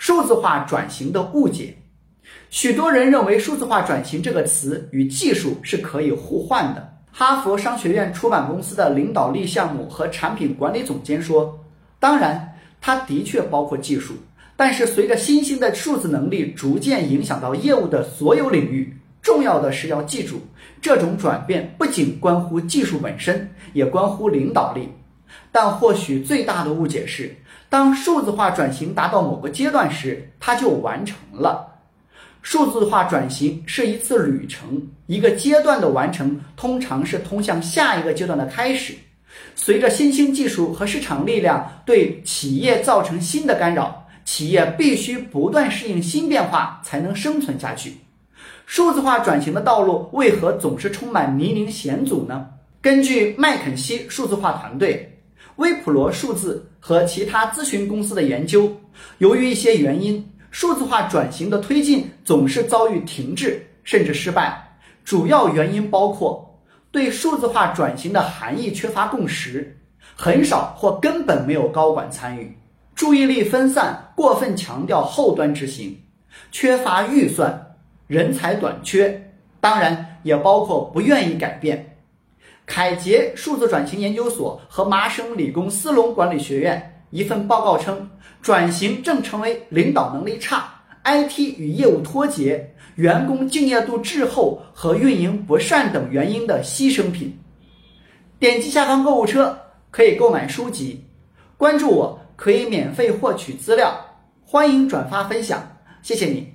数字化转型的误解。许多人认为数字化转型这个词与技术是可以互换的。哈佛商学院出版公司的领导力项目和产品管理总监说：“当然，它的确包括技术，但是随着新兴的数字能力逐渐影响到业务的所有领域，重要的是要记住，这种转变不仅关乎技术本身，也关乎领导力。但或许最大的误解是，当数字化转型达到某个阶段时，它就完成了。”数字化转型是一次旅程，一个阶段的完成通常是通向下一个阶段的开始。随着新兴技术和市场力量对企业造成新的干扰，企业必须不断适应新变化，才能生存下去。数字化转型的道路为何总是充满泥泞险阻呢？根据麦肯锡数字化团队、微普罗数字和其他咨询公司的研究，由于一些原因。数字化转型的推进总是遭遇停滞甚至失败，主要原因包括对数字化转型的含义缺乏共识，很少或根本没有高管参与，注意力分散，过分强调后端执行，缺乏预算，人才短缺，当然也包括不愿意改变。凯捷数字转型研究所和麻省理工斯隆管理学院。一份报告称，转型正成为领导能力差、IT 与业务脱节、员工敬业度滞后和运营不善等原因的牺牲品。点击下方购物车可以购买书籍，关注我可以免费获取资料，欢迎转发分享，谢谢你。